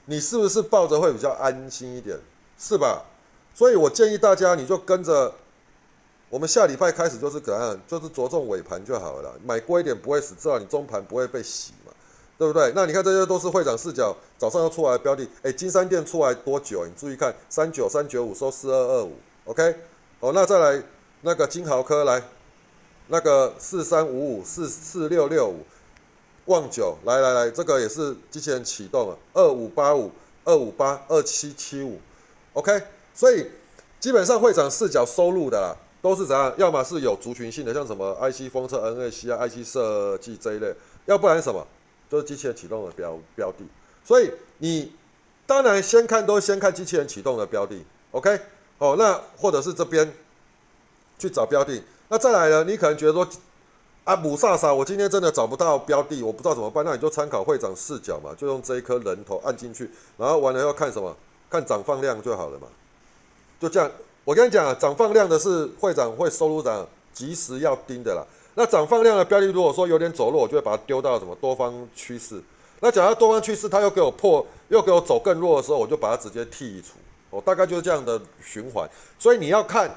Speaker 1: 你是不是抱着会比较安心一点？是吧？所以我建议大家，你就跟着我们下礼拜开始就是怎样，就是着重尾盘就好了，买贵一点不会死，至少你中盘不会被洗。对不对？那你看这些都是会长视角，早上要出来的标的。哎，金山店出来多久？你注意看，三九三九五收四二二五，OK。好，那再来那个金豪科来，那个四三五五四四六六五，旺九来来来，这个也是机器人启动了，二五八五二五八二七七五，OK。所以基本上会长视角收入的啦，都是怎样？要么是有族群性的，像什么 IC 风车、NAC 啊、IC 设计这一类，要不然什么？就是机器人启动的标标的，所以你当然先看都先看机器人启动的标的，OK，哦，那或者是这边去找标的，那再来呢？你可能觉得说啊，母萨萨，我今天真的找不到标的，我不知道怎么办，那你就参考会长视角嘛，就用这一颗人头按进去，然后完了要看什么？看涨放量就好了嘛，就这样。我跟你讲啊，涨放量的是会长会收入长，及时要盯的啦。那涨放量的标的，如果说有点走弱，我就会把它丢到什么多方趋势。那假如多方趋势它又给我破，又给我走更弱的时候，我就把它直接剔除。我大概就是这样的循环。所以你要看，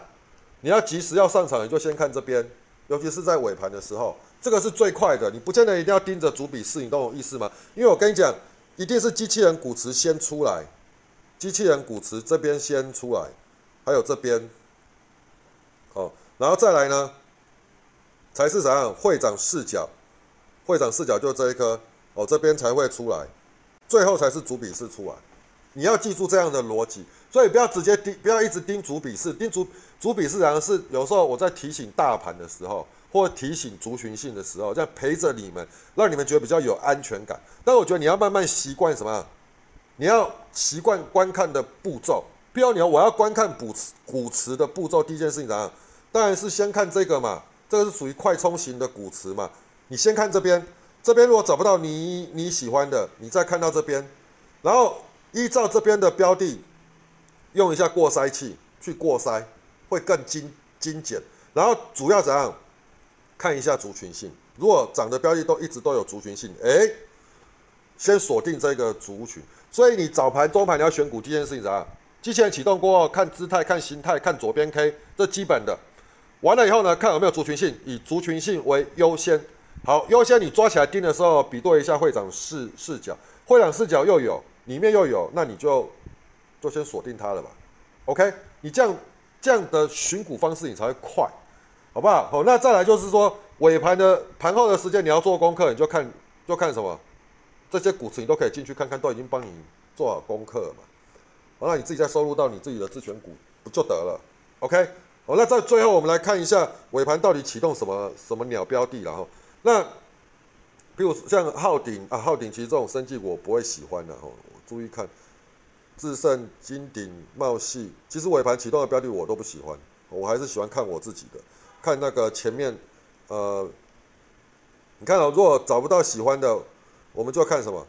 Speaker 1: 你要及时要上场，你就先看这边，尤其是在尾盘的时候，这个是最快的。你不见得一定要盯着主笔试，你懂我意思吗？因为我跟你讲，一定是机器人股池先出来，机器人股池这边先出来。还有这边，哦，然后再来呢，才是怎样？会长视角，会长视角就这一颗，哦，这边才会出来，最后才是主笔试出来。你要记住这样的逻辑，所以不要直接盯，不要一直盯主笔试，盯主主笔试，然后是有时候我在提醒大盘的时候，或提醒族群性的时候，这样陪着你们，让你们觉得比较有安全感。但我觉得你要慢慢习惯什么？你要习惯观看的步骤。标牛，我要观看补池股池的步骤。第一件事情怎样？当然是先看这个嘛，这个是属于快冲型的股池嘛。你先看这边，这边如果找不到你你喜欢的，你再看到这边，然后依照这边的标的，用一下过筛器去过筛，会更精精简。然后主要怎样？看一下族群性，如果涨的标的都一直都有族群性，哎，先锁定这个族群。所以你早盘、中盘你要选股，第一件事情怎样？机器人启动过后，看姿态、看形态、看左边 K，这基本的。完了以后呢，看有没有族群性，以族群性为优先。好，优先你抓起来盯的时候，比对一下会长视视角，会长视角又有，里面又有，那你就就先锁定它了吧。OK，你这样这样的寻股方式你才会快，好不好？好，那再来就是说尾盘的盘后的时间你要做功课，你就看就看什么，这些股池你都可以进去看看，都已经帮你做好功课了嘛。好，那你自己再收入到你自己的自选股不就得了？OK，好，那在最后我们来看一下尾盘到底启动什么什么鸟标的，然后那，比如像昊鼎啊，昊鼎其实这种生技我不会喜欢的哦。注意看，智胜、金鼎、茂系，其实尾盘启动的标的我都不喜欢，我还是喜欢看我自己的，看那个前面，呃，你看哦，如果找不到喜欢的，我们就要看什么？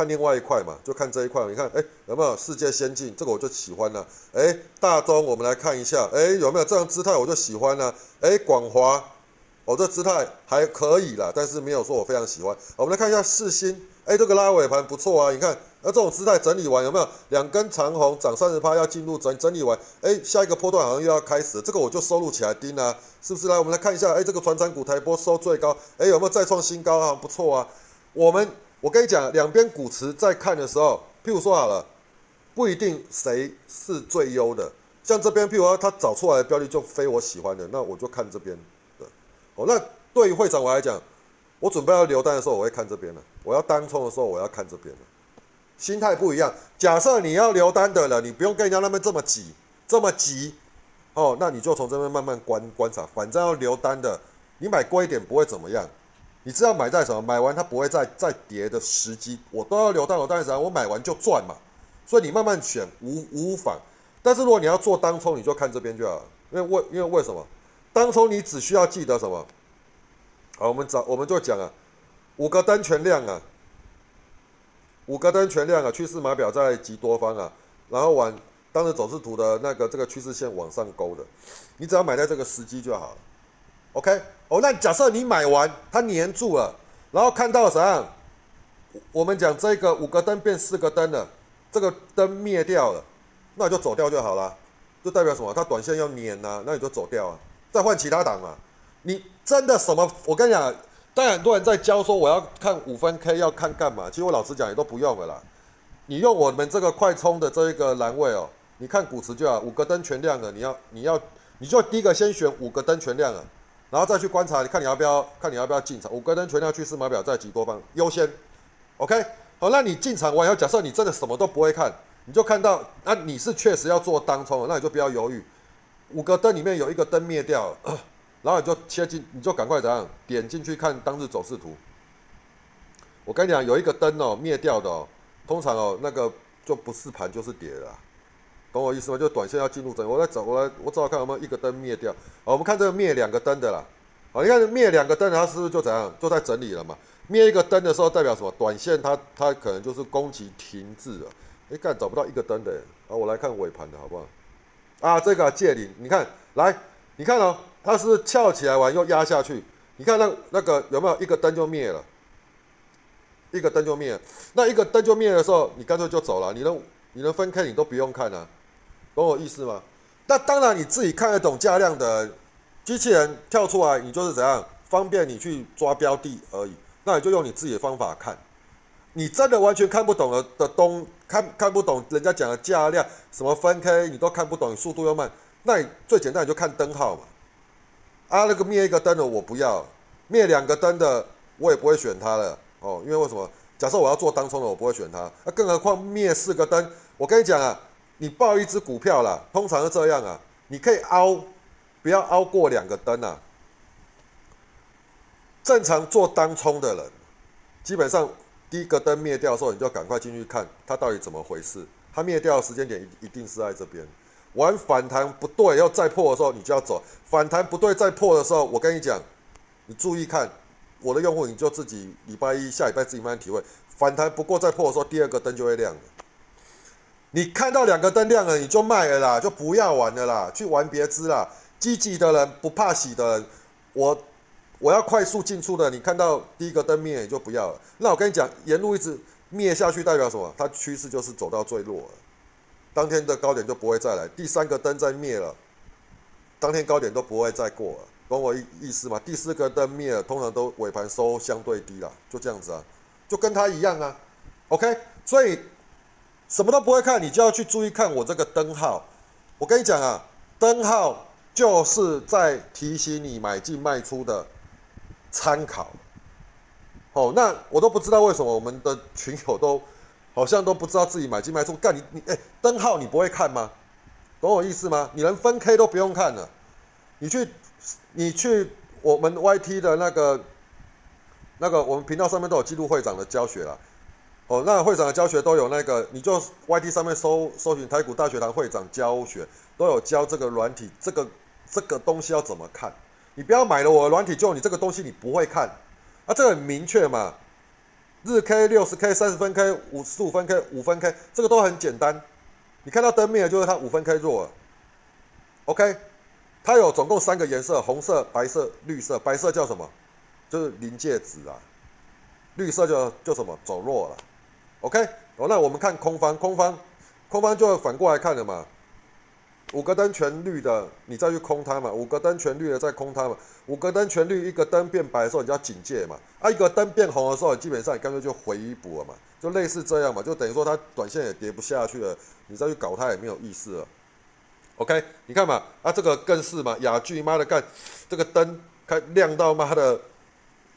Speaker 1: 看另外一块嘛，就看这一块。你看，哎，有没有世界先进？这个我就喜欢了。哎，大中，我们来看一下，哎，有没有这样姿态？我就喜欢了。哎，广华，哦，这姿态还可以啦，但是没有说我非常喜欢。我们来看一下四星，哎，这个拉尾盘不错啊。你看，那这种姿态整理完有没有两根长红涨三十趴要进入整整理完？哎，下一个波段好像又要开始，这个我就收录起来盯啊，是不是？来，我们来看一下，哎，这个船长股台波收最高，哎，有没有再创新高啊？不错啊，我们。我跟你讲，两边股池在看的时候，譬如说好了，不一定谁是最优的。像这边，譬如说他找出来的标的就非我喜欢的，那我就看这边的。哦，那对于会长我来讲，我准备要留单的时候，我会看这边的；我要单冲的时候，我要看这边的。心态不一样。假设你要留单的了，你不用跟人家那边这么急，这么急。哦，那你就从这边慢慢观观察。反正要留单的，你买贵一点不会怎么样。你知道买在什么？买完它不会再再跌的时机，我都要留到我单子我买完就赚嘛。所以你慢慢选无无妨。但是如果你要做当冲，你就看这边就好了，因为为因为为什么？当冲你只需要记得什么？好，我们找我们就讲啊，五个单全亮啊，五个单全亮啊，趋势码表在极多方啊，然后往当时走势图的那个这个趋势线往上勾的，你只要买在这个时机就好了。OK，哦，那假设你买完它粘住了，然后看到啥样？我们讲这个五个灯变四个灯了，这个灯灭掉了，那你就走掉就好了，就代表什么？它短线要粘呐，那你就走掉啊，再换其他档嘛。你真的什么？我跟你讲，当然很多人在教说我要看五分 K 要看干嘛？其实我老实讲也都不用了啦。你用我们这个快充的这一个栏位哦，你看股池就好，五个灯全亮了，你要你要你就第一个先选五个灯全亮了。然后再去观察，你看你要不要看你要不要进场？五个灯全亮趋势码表在极多方优先，OK，好，那你进场完以后，假设你真的什么都不会看，你就看到，那你是确实要做当冲，那你就不要犹豫。五个灯里面有一个灯灭掉，然后你就切进，你就赶快怎样点进去看当日走势图。我跟你讲，有一个灯哦灭掉的哦，通常哦那个就不是盘就是跌了，懂我意思吗？就短线要进入整，我来找我来我找看有没有一个灯灭掉。好，我们看这个灭两个灯的啦。好，你看灭两个灯，它是不是就怎样？就在整理了嘛。灭一个灯的时候代表什么？短线它它可能就是攻击停滞了。哎，看找不到一个灯的。好，我来看尾盘的好不好？啊，这个借零，你看来，你看哦，它是翘起来完又压下去。你看那那个有没有一个灯就灭了？一个灯就灭，那一个灯就灭的时候，你干脆就走了。你能你能分开，你都不用看啊，懂我意思吗？那当然你自己看得懂价量的机器人跳出来，你就是怎样方便你去抓标的而已。那你就用你自己的方法看。你真的完全看不懂的的东看看不懂人家讲的价量什么分 K，你都看不懂，速度又慢，那你最简单你就看灯号嘛。啊，那个灭一个灯的我不要，灭两个灯的我也不会选它了。哦，因为为什么？假设我要做当冲的，我不会选它。那更何况灭四个灯，我跟你讲啊，你报一只股票啦，通常是这样啊，你可以凹，不要凹过两个灯啊。正常做当冲的人，基本上第一个灯灭掉的时候，你就赶快进去看它到底怎么回事。它灭掉的时间点一一定是在这边。玩反弹不对要再破的时候，你就要走。反弹不对再破的时候，我跟你讲，你注意看。我的用户，你就自己礼拜一下礼拜自己慢慢体会。反弹不过再破的时候，第二个灯就会亮了。你看到两个灯亮了，你就卖了啦，就不要玩了啦，去玩别支啦。积极的人，不怕洗的人，我我要快速进出的。你看到第一个灯灭，你就不要了。那我跟你讲，沿路一直灭下去，代表什么？它趋势就是走到最弱了，当天的高点就不会再来。第三个灯再灭了，当天高点都不会再过了。懂我意意思吗？第四个灯灭了，通常都尾盘收相对低了，就这样子啊，就跟它一样啊。OK，所以什么都不会看，你就要去注意看我这个灯号。我跟你讲啊，灯号就是在提醒你买进卖出的参考。哦，那我都不知道为什么我们的群友都好像都不知道自己买进卖出。干你你哎，灯号你不会看吗？懂我意思吗？你连分 K 都不用看了，你去。你去我们 YT 的那个、那个，我们频道上面都有记录会长的教学了。哦，那会长的教学都有那个，你就 YT 上面搜搜寻台股大学堂会长教学，都有教这个软体，这个这个东西要怎么看。你不要买了我的软体，就你这个东西你不会看。啊，这很明确嘛，日 K、六十 K、三十分 K、五十五分 K、五分 K，这个都很简单。你看到灯灭了，就是它五分 K 弱了。OK。它有总共三个颜色：红色、白色、绿色。白色叫什么？就是临界值啊。绿色就就什么？走弱了。OK，哦，那我们看空方，空方，空方就反过来看了嘛。五个灯全绿的，你再去空它嘛。五个灯全绿的再空它嘛。五个灯全绿，一个灯变白的时候，你就要警戒嘛。啊，一个灯变红的时候，基本上你干脆就回补了嘛。就类似这样嘛，就等于说它短线也跌不下去了，你再去搞它也没有意思了。OK，你看嘛，啊，这个更是嘛，雅居妈的干，这个灯开亮到妈的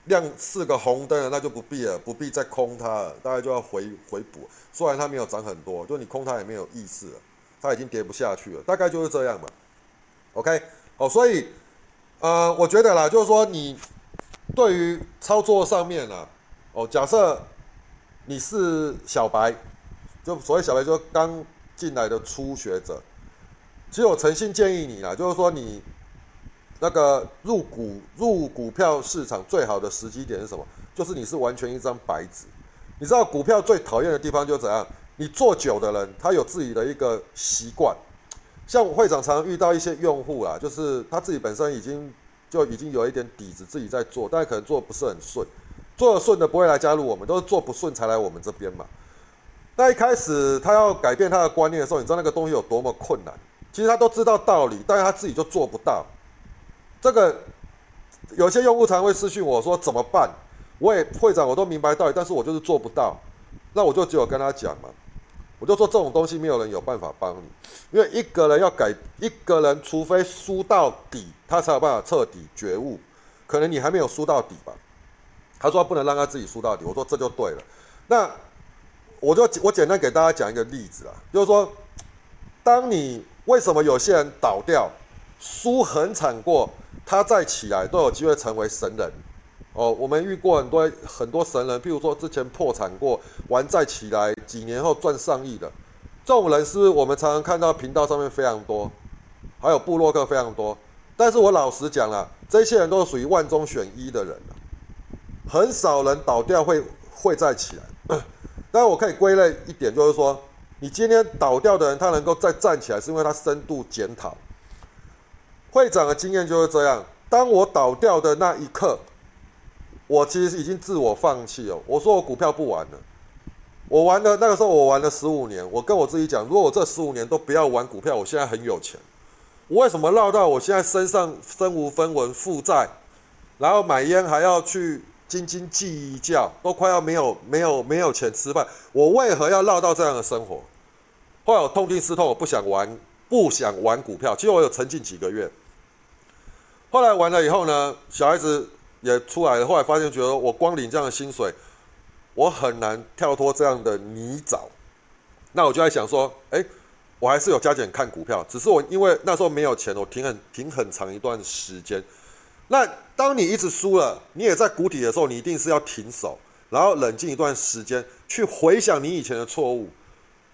Speaker 1: 亮四个红灯了，那就不必了，不必再空它了，大概就要回回补。虽然它没有涨很多，就你空它也没有意思了，它已经跌不下去了，大概就是这样嘛。OK，哦，所以呃，我觉得啦，就是说你对于操作上面啊，哦，假设你是小白，就所谓小白，就刚进来的初学者。其实我诚心建议你啦，就是说你那个入股入股票市场最好的时机点是什么？就是你是完全一张白纸。你知道股票最讨厌的地方就是怎样？你做久的人，他有自己的一个习惯。像会长常常遇到一些用户啦，就是他自己本身已经就已经有一点底子，自己在做，但可能做不是很顺。做的顺的不会来加入我们，都是做不顺才来我们这边嘛。那一开始他要改变他的观念的时候，你知道那个东西有多么困难？其实他都知道道理，但是他自己就做不到。这个有些用户常会私信我说怎么办？我也会长，我都明白道理，但是我就是做不到。那我就只有跟他讲嘛，我就说这种东西没有人有办法帮你，因为一个人要改一个人，除非输到底，他才有办法彻底觉悟。可能你还没有输到底吧？他说不能让他自己输到底。我说这就对了。那我就我简单给大家讲一个例子啊，就是说当你。为什么有些人倒掉，输很惨过，他再起来都有机会成为神人？哦，我们遇过很多很多神人，譬如说之前破产过，完再起来，几年后赚上亿的，这种人是我们常常看到频道上面非常多，还有部落客非常多？但是我老实讲了，这些人都是属于万中选一的人很少人倒掉会会再起来。但我可以归类一点，就是说，你今天倒掉的人，他能够再站起来，是因为他深度检讨。会长的经验就是这样，当我倒掉的那一刻，我其实已经自我放弃了。我说我股票不玩了，我玩了那个时候我玩了十五年，我跟我自己讲，如果我这十五年都不要玩股票，我现在很有钱。我为什么绕到我现在身上身无分文、负债，然后买烟还要去斤斤计较，都快要没有没有没有钱吃饭，我为何要绕到这样的生活？后来我痛定思痛，我不想玩，不想玩股票。其实我有沉浸几个月，后来完了以后呢，小孩子也出来了，后来发现觉得我光领这样的薪水，我很难跳脱这样的泥沼。那我就在想说，哎。我还是有加减看股票，只是我因为那时候没有钱，我停很停很长一段时间。那当你一直输了，你也在谷底的时候，你一定是要停手，然后冷静一段时间，去回想你以前的错误。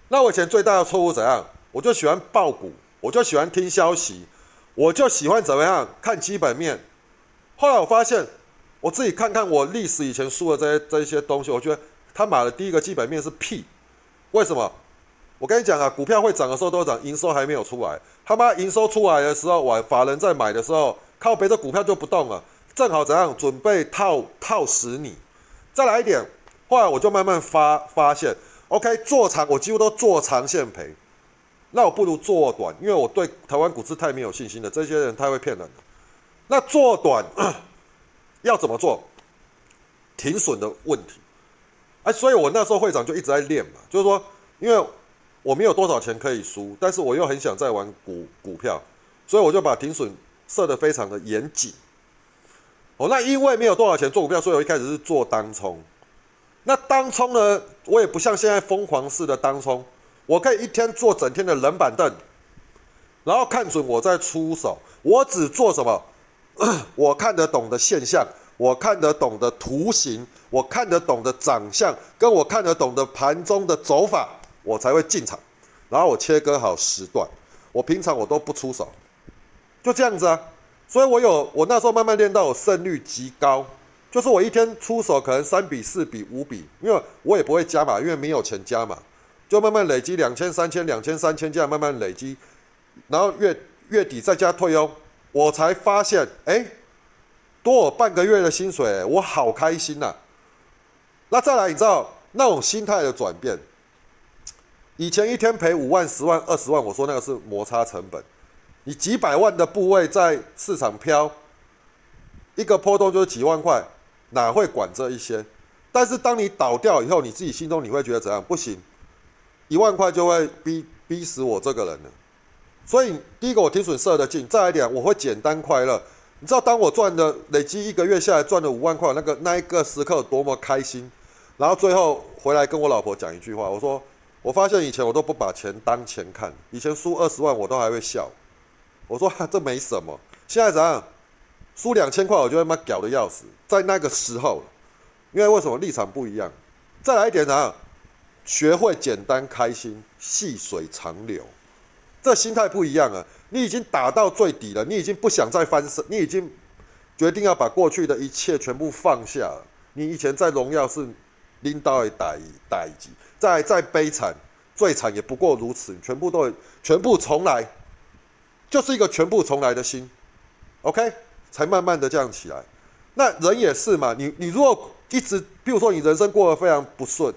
Speaker 1: 那我以前最大的错误怎样？我就喜欢爆股，我就喜欢听消息，我就喜欢怎么样看基本面。后来我发现，我自己看看我历史以前输的这些这些东西，我觉得他买的第一个基本面是屁。为什么？我跟你讲啊，股票会涨的时候都涨，营收还没有出来。他妈营收出来的时候，我法人在买的时候，靠别的股票就不动了，正好怎样准备套套死你。再来一点，后来我就慢慢发发现，OK，做长我几乎都做长线赔，那我不如做短，因为我对台湾股市太没有信心了，这些人太会骗人了。那做短要怎么做？停损的问题。哎，所以我那时候会长就一直在练嘛，就是说，因为。我没有多少钱可以输，但是我又很想再玩股股票，所以我就把停损设得非常的严谨。哦，那因为没有多少钱做股票，所以我一开始是做当冲。那当冲呢，我也不像现在疯狂式的当冲，我可以一天做整天的冷板凳，然后看准我再出手。我只做什么？我看得懂的现象，我看得懂的图形，我看得懂的长相，跟我看得懂的盘中的走法。我才会进场，然后我切割好时段，我平常我都不出手，就这样子啊。所以我有我那时候慢慢练到我胜率极高，就是我一天出手可能三比四比五比，因为我也不会加码，因为没有钱加码，就慢慢累积两千三千两千三千这样慢慢累积，然后月月底再加退休，我才发现哎，多我半个月的薪水，我好开心呐。那再来，你知道那种心态的转变。以前一天赔五万、十万、二十万，我说那个是摩擦成本。你几百万的部位在市场飘，一个波动就是几万块，哪会管这一些？但是当你倒掉以后，你自己心中你会觉得怎样？不行，一万块就会逼逼死我这个人了。所以第一个我停损设的近，再来一点我会简单快乐。你知道当我赚的累积一个月下来赚了五万块，那个那一个时刻多么开心。然后最后回来跟我老婆讲一句话，我说。我发现以前我都不把钱当钱看，以前输二十万我都还会笑，我说这没什么。现在怎样？输两千块我就他妈屌的要死。在那个时候，因为为什么立场不一样？再来一点怎样？学会简单开心，细水长流，这心态不一样啊！你已经打到最底了，你已经不想再翻身，你已经决定要把过去的一切全部放下。你以前在荣耀是拎到一打一打一击。再再悲惨，最惨也不过如此，全部都全部重来，就是一个全部重来的心，OK，才慢慢的这样起来。那人也是嘛，你你如果一直，比如说你人生过得非常不顺，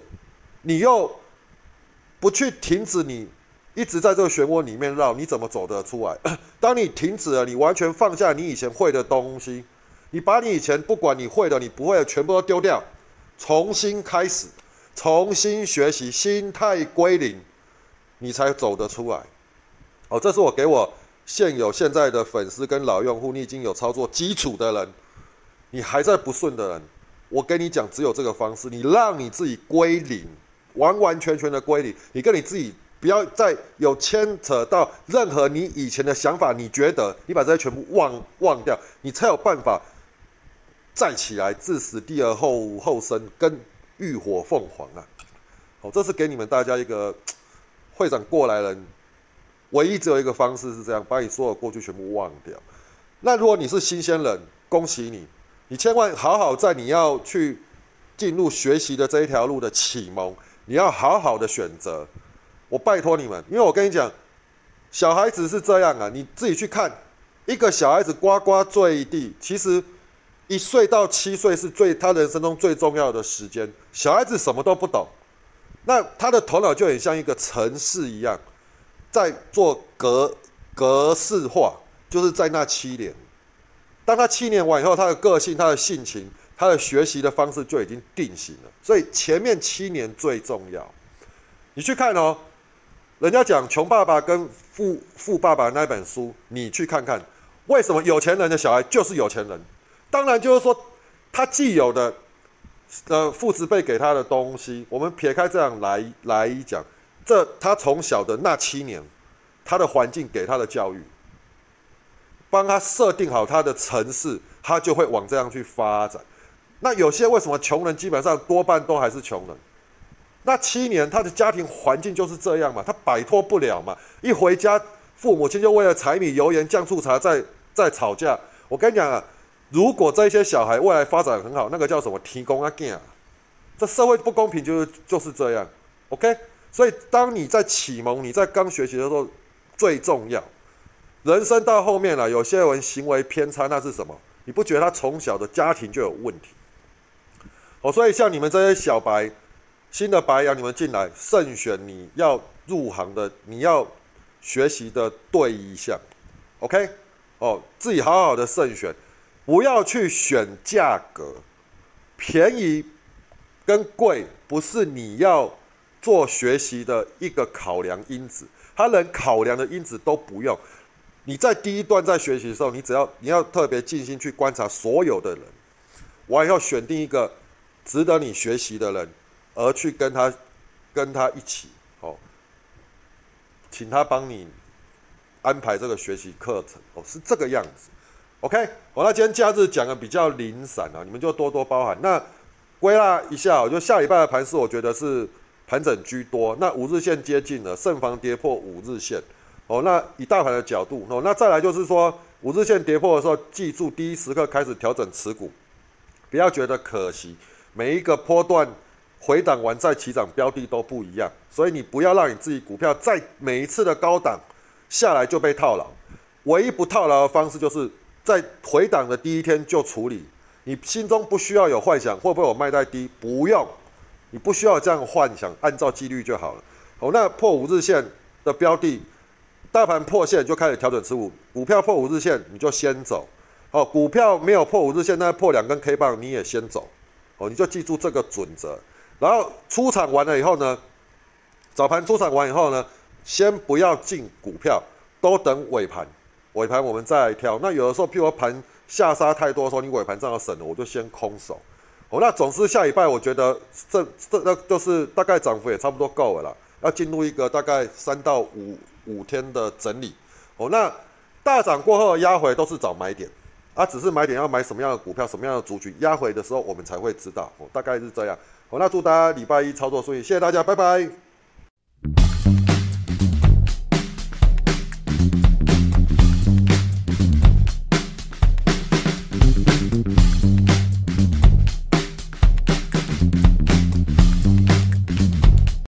Speaker 1: 你又不去停止，你一直在这个漩涡里面绕，你怎么走得出来？当你停止了，你完全放下你以前会的东西，你把你以前不管你会的、你不会的全部都丢掉，重新开始。重新学习，心态归零，你才走得出来。哦，这是我给我现有现在的粉丝跟老用户，你已经有操作基础的人，你还在不顺的人，我跟你讲，只有这个方式，你让你自己归零，完完全全的归零，你跟你自己不要再有牵扯到任何你以前的想法，你觉得你把这些全部忘忘掉，你才有办法站起来，置死地而后后生，跟。浴火凤凰啊！好，这是给你们大家一个会长过来人，唯一只有一个方式是这样，把你所有过去全部忘掉。那如果你是新鲜人，恭喜你，你千万好好在你要去进入学习的这一条路的启蒙，你要好好的选择。我拜托你们，因为我跟你讲，小孩子是这样啊，你自己去看，一个小孩子呱呱坠地，其实一岁到七岁是最他人生中最重要的时间。小孩子什么都不懂，那他的头脑就很像一个城市一样，在做格格式化，就是在那七年。当他七年完以后，他的个性、他的性情、他的学习的方式就已经定型了。所以前面七年最重要。你去看哦。人家讲《穷爸爸》跟《富富爸爸》那本书，你去看看，为什么有钱人的小孩就是有钱人？当然就是说，他既有的，呃，父子辈给他的东西，我们撇开这样来来讲，这他从小的那七年，他的环境给他的教育，帮他设定好他的城市，他就会往这样去发展。那有些为什么穷人基本上多半都还是穷人？那七年，他的家庭环境就是这样嘛，他摆脱不了嘛。一回家，父母亲就为了柴米油盐酱醋茶在在吵架。我跟你讲啊，如果这些小孩未来发展很好，那个叫什么提供啊？这社会不公平就是就是这样。OK，所以当你在启蒙，你在刚学习的时候最重要。人生到后面了，有些人行为偏差，那是什么？你不觉得他从小的家庭就有问题？哦，所以像你们这些小白。新的白羊，你们进来慎选你要入行的，你要学习的对一项，OK？哦，自己好好的慎选，不要去选价格便宜跟贵，不是你要做学习的一个考量因子。他能考量的因子都不用。你在第一段在学习的时候，你只要你要特别尽心去观察所有的人，我以后选定一个值得你学习的人。而去跟他，跟他一起，哦，请他帮你安排这个学习课程，哦，是这个样子，OK，好，那今天假日讲的比较零散啊，你们就多多包涵。那归纳一下，我就下礼拜的盘势，我觉得是盘整居多。那五日线接近了，慎防跌破五日线，哦，那以大盘的角度，哦，那再来就是说，五日线跌破的时候，记住第一时刻开始调整持股，不要觉得可惜，每一个波段。回档完再起涨，标的都不一样，所以你不要让你自己股票在每一次的高档下来就被套牢。唯一不套牢的方式，就是在回档的第一天就处理。你心中不需要有幻想，会不会我卖在低？不用，你不需要这样幻想，按照纪律就好了。好，那破五日线的标的，大盘破线就开始调整持股，股票破五日线你就先走。好，股票没有破五日线，那破两根 K 棒你也先走。哦，你就记住这个准则。然后出场完了以后呢，早盘出场完以后呢，先不要进股票，都等尾盘，尾盘我们再来挑。那有的时候，譬如盘下杀太多的时候，你尾盘正好省了，我就先空手。哦，那总之下礼拜我觉得这这那就是大概涨幅也差不多够了啦，要进入一个大概三到五五天的整理。哦，那大涨过后压回都是找买点，啊，只是买点要买什么样的股票，什么样的族群压回的时候，我们才会知道。哦，大概是这样。好，那祝大家礼拜一操作顺利。谢谢大家，拜拜。